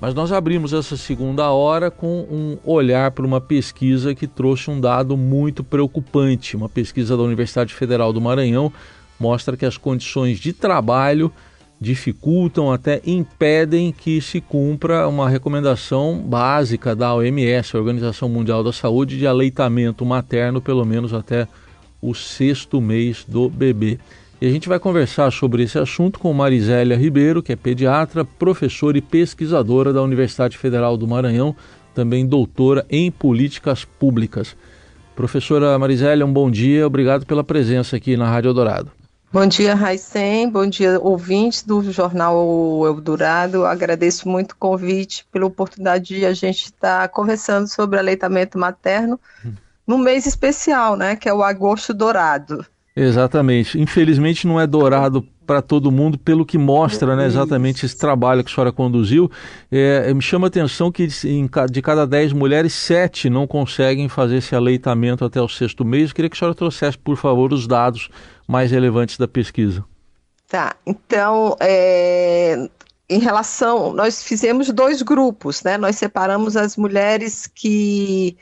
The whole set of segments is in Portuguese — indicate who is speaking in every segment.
Speaker 1: Mas nós abrimos essa segunda hora com um olhar para uma pesquisa que trouxe um dado muito preocupante. Uma pesquisa da Universidade Federal do Maranhão mostra que as condições de trabalho dificultam, até impedem que se cumpra uma recomendação básica da OMS, a Organização Mundial da Saúde, de aleitamento materno pelo menos até o sexto mês do bebê. E a gente vai conversar sobre esse assunto com Marisélia Ribeiro, que é pediatra, professora e pesquisadora da Universidade Federal do Maranhão, também doutora em políticas públicas. Professora Marisélia, um bom dia, obrigado pela presença aqui na Rádio Eldorado.
Speaker 2: Bom dia, Raicem, bom dia, ouvintes do Jornal Eldorado. Agradeço muito o convite, pela oportunidade de a gente estar conversando sobre aleitamento materno hum. num mês especial, né, que é o Agosto Dourado.
Speaker 1: Exatamente. Infelizmente não é dourado para todo mundo, pelo que mostra né, exatamente esse trabalho que a senhora conduziu. É, me chama a atenção que de cada 10 mulheres, 7 não conseguem fazer esse aleitamento até o sexto mês. Eu queria que a senhora trouxesse, por favor, os dados mais relevantes da pesquisa.
Speaker 2: Tá, então, é, em relação, nós fizemos dois grupos, né? Nós separamos as mulheres que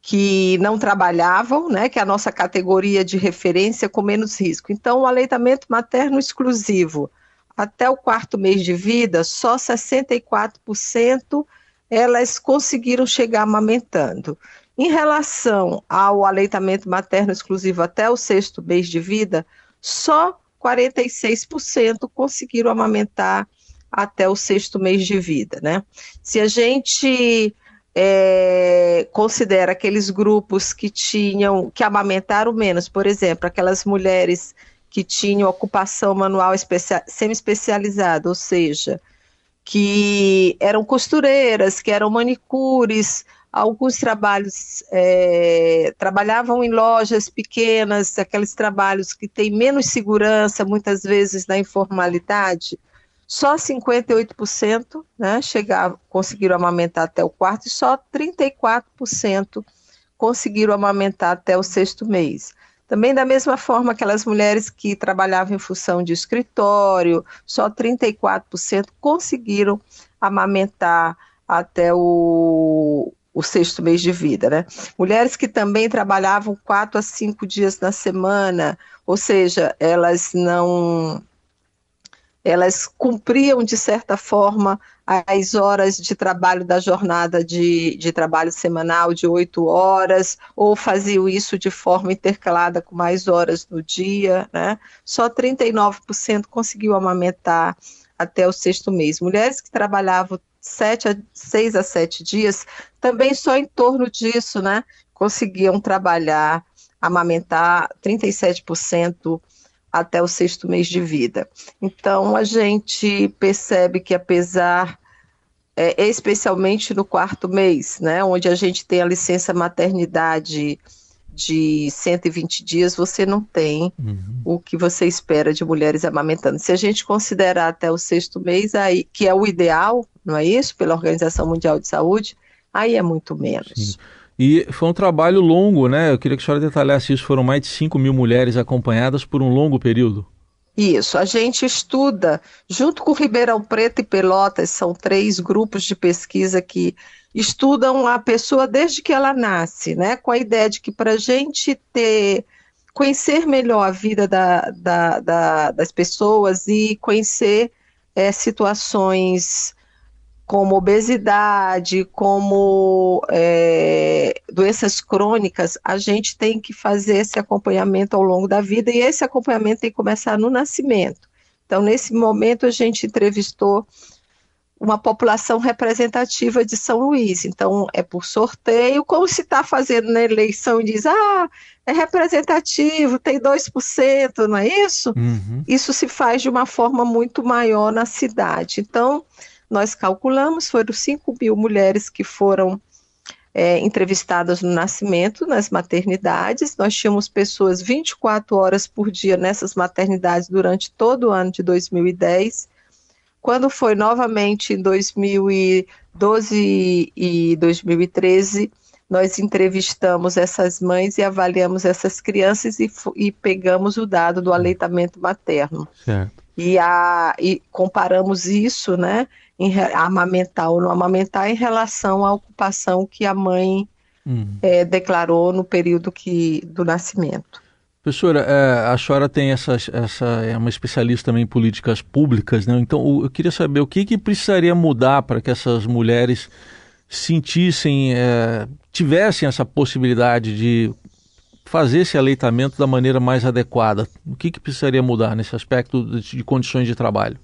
Speaker 2: que não trabalhavam, né, que é a nossa categoria de referência com menos risco. Então, o aleitamento materno exclusivo, até o quarto mês de vida, só 64% elas conseguiram chegar amamentando. Em relação ao aleitamento materno exclusivo até o sexto mês de vida, só 46% conseguiram amamentar até o sexto mês de vida, né? Se a gente é, considera aqueles grupos que tinham, que amamentaram menos, por exemplo, aquelas mulheres que tinham ocupação manual semi-especializada, ou seja, que eram costureiras, que eram manicures, alguns trabalhos é, trabalhavam em lojas pequenas, aqueles trabalhos que têm menos segurança, muitas vezes na informalidade, só 58% né, chegaram, conseguiram amamentar até o quarto e só 34% conseguiram amamentar até o sexto mês. Também da mesma forma aquelas mulheres que trabalhavam em função de escritório, só 34% conseguiram amamentar até o, o sexto mês de vida, né? Mulheres que também trabalhavam quatro a cinco dias na semana, ou seja, elas não elas cumpriam, de certa forma, as horas de trabalho da jornada de, de trabalho semanal de oito horas, ou faziam isso de forma intercalada com mais horas no dia, né? Só 39% conseguiu amamentar até o sexto mês. Mulheres que trabalhavam sete a, seis a sete dias, também só em torno disso, né? Conseguiam trabalhar, amamentar 37% até o sexto mês de vida. Então, a gente percebe que, apesar, é, especialmente no quarto mês, né, onde a gente tem a licença maternidade de 120 dias, você não tem uhum. o que você espera de mulheres amamentando. Se a gente considerar até o sexto mês, aí, que é o ideal, não é isso, pela Organização Mundial de Saúde, aí é muito menos. Sim.
Speaker 1: E foi um trabalho longo, né? Eu queria que a senhora detalhasse isso. Foram mais de 5 mil mulheres acompanhadas por um longo período.
Speaker 2: Isso, a gente estuda, junto com Ribeirão Preto e Pelotas, são três grupos de pesquisa que estudam a pessoa desde que ela nasce, né? Com a ideia de que para a gente ter, conhecer melhor a vida da, da, da, das pessoas e conhecer é, situações como obesidade, como é, doenças crônicas, a gente tem que fazer esse acompanhamento ao longo da vida e esse acompanhamento tem que começar no nascimento. Então, nesse momento, a gente entrevistou uma população representativa de São Luís. Então, é por sorteio, como se está fazendo na eleição e diz, ah, é representativo, tem 2%, não é isso? Uhum. Isso se faz de uma forma muito maior na cidade. Então, nós calculamos, foram 5 mil mulheres que foram é, entrevistadas no nascimento, nas maternidades. Nós tínhamos pessoas 24 horas por dia nessas maternidades durante todo o ano de 2010. Quando foi novamente em 2012 e 2013, nós entrevistamos essas mães e avaliamos essas crianças e, e pegamos o dado do aleitamento materno. Certo. E, a, e comparamos isso, né? Em amamentar ou não amamentar em relação à ocupação que a mãe uhum. é, declarou no período que, do nascimento.
Speaker 1: Professora, é, a senhora tem essa, essa, é uma especialista também em políticas públicas, né? Então eu queria saber o que, que precisaria mudar para que essas mulheres sentissem, é, tivessem essa possibilidade de fazer esse aleitamento da maneira mais adequada. O que, que precisaria mudar nesse aspecto de, de condições de trabalho?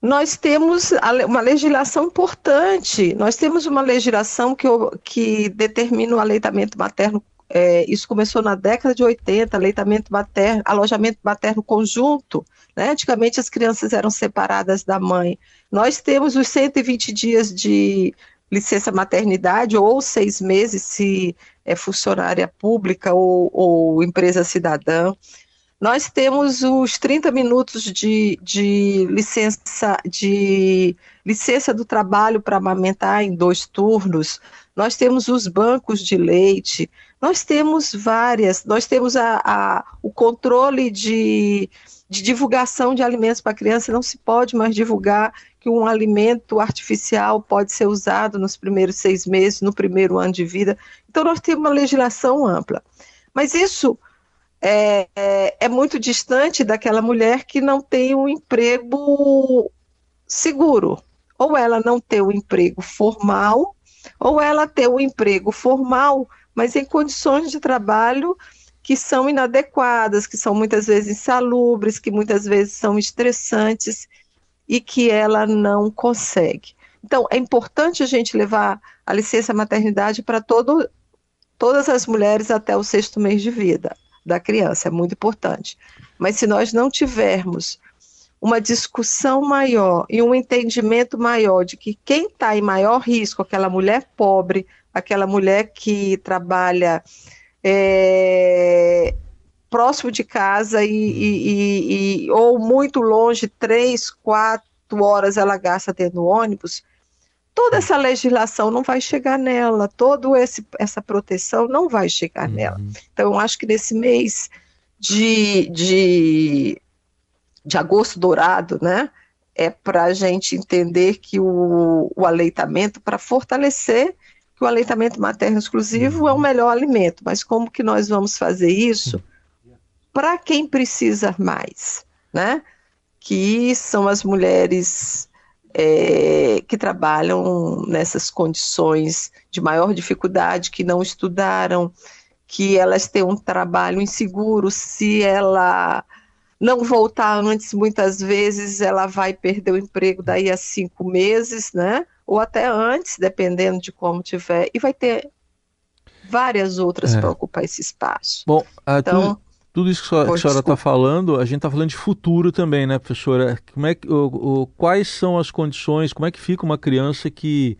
Speaker 2: Nós temos uma legislação importante. Nós temos uma legislação que, que determina o aleitamento materno. É, isso começou na década de 80, aleitamento materno, alojamento materno conjunto. Né? Antigamente as crianças eram separadas da mãe. Nós temos os 120 dias de licença maternidade ou seis meses se é funcionária pública ou, ou empresa cidadã. Nós temos os 30 minutos de, de licença de licença do trabalho para amamentar em dois turnos. Nós temos os bancos de leite. Nós temos várias. Nós temos a, a o controle de, de divulgação de alimentos para criança. Não se pode mais divulgar que um alimento artificial pode ser usado nos primeiros seis meses, no primeiro ano de vida. Então, nós temos uma legislação ampla. Mas isso é, é, é muito distante daquela mulher que não tem um emprego seguro. Ou ela não tem um emprego formal, ou ela tem um emprego formal, mas em condições de trabalho que são inadequadas, que são muitas vezes insalubres, que muitas vezes são estressantes e que ela não consegue. Então, é importante a gente levar a licença maternidade para todas as mulheres até o sexto mês de vida da criança, é muito importante. Mas se nós não tivermos uma discussão maior e um entendimento maior de que quem está em maior risco, aquela mulher pobre, aquela mulher que trabalha é, próximo de casa e, e, e, ou muito longe, três, quatro horas ela gasta tendo ônibus, toda essa legislação não vai chegar nela, toda essa proteção não vai chegar uhum. nela. Então, eu acho que nesse mês de, de, de agosto dourado, né, é para a gente entender que o, o aleitamento, para fortalecer que o aleitamento materno exclusivo uhum. é o melhor alimento, mas como que nós vamos fazer isso para quem precisa mais, né? Que são as mulheres é, que trabalham nessas condições de maior dificuldade, que não estudaram, que elas têm um trabalho inseguro, se ela não voltar antes, muitas vezes ela vai perder o emprego daí a cinco meses, né? Ou até antes, dependendo de como tiver, e vai ter várias outras é. para ocupar esse espaço.
Speaker 1: Bom, então, tu tudo isso que a senhora está falando, a gente está falando de futuro também, né, professora? Como é que, o, o, quais são as condições, como é que fica uma criança que,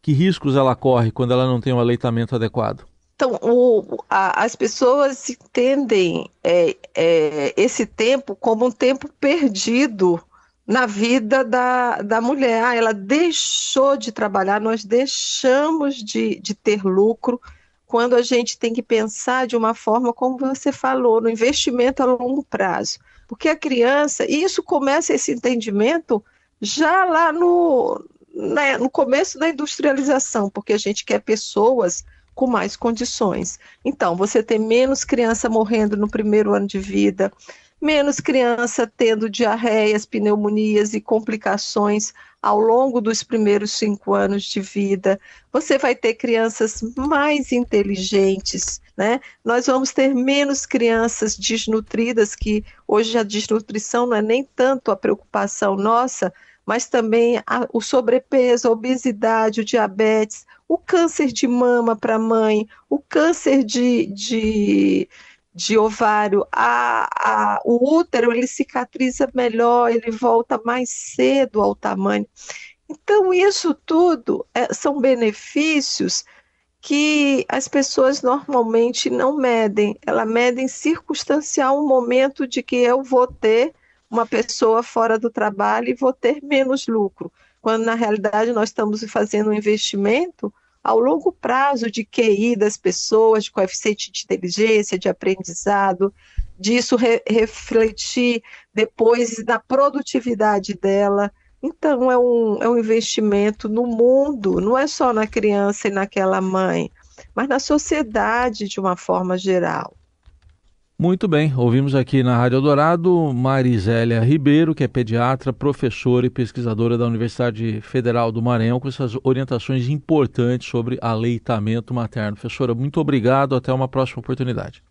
Speaker 1: que riscos ela corre quando ela não tem um aleitamento adequado?
Speaker 2: Então, o, a, as pessoas entendem é, é, esse tempo como um tempo perdido na vida da, da mulher. Ah, ela deixou de trabalhar, nós deixamos de, de ter lucro, quando a gente tem que pensar de uma forma, como você falou, no investimento a longo prazo. Porque a criança, e isso começa esse entendimento já lá no, né, no começo da industrialização, porque a gente quer pessoas com mais condições. Então, você tem menos criança morrendo no primeiro ano de vida, menos criança tendo diarreias, pneumonias e complicações ao longo dos primeiros cinco anos de vida. Você vai ter crianças mais inteligentes, né? Nós vamos ter menos crianças desnutridas, que hoje a desnutrição não é nem tanto a preocupação nossa, mas também a, o sobrepeso, a obesidade, o diabetes, o câncer de mama para mãe, o câncer de, de de ovário, a, a, o útero ele cicatriza melhor, ele volta mais cedo ao tamanho. Então, isso tudo é, são benefícios que as pessoas normalmente não medem. Ela medem circunstancial um momento de que eu vou ter uma pessoa fora do trabalho e vou ter menos lucro. Quando na realidade nós estamos fazendo um investimento ao longo prazo de QI das pessoas, de coeficiente de inteligência, de aprendizado, disso re refletir depois na produtividade dela. Então, é um, é um investimento no mundo, não é só na criança e naquela mãe, mas na sociedade de uma forma geral.
Speaker 1: Muito bem, ouvimos aqui na Rádio Dourado Marizélia Ribeiro, que é pediatra, professora e pesquisadora da Universidade Federal do Maranhão, com essas orientações importantes sobre aleitamento materno. Professora, muito obrigado, até uma próxima oportunidade.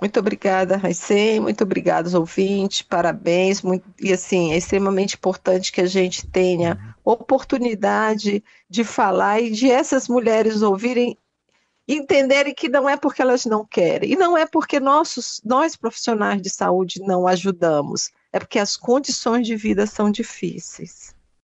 Speaker 2: Muito obrigada, Raicem, muito obrigada aos ouvintes, parabéns. Muito, e assim, é extremamente importante que a gente tenha uhum. oportunidade de falar e de essas mulheres ouvirem entenderem que não é porque elas não querem, e não é porque nossos, nós profissionais de saúde não ajudamos, é porque as condições de vida são difíceis.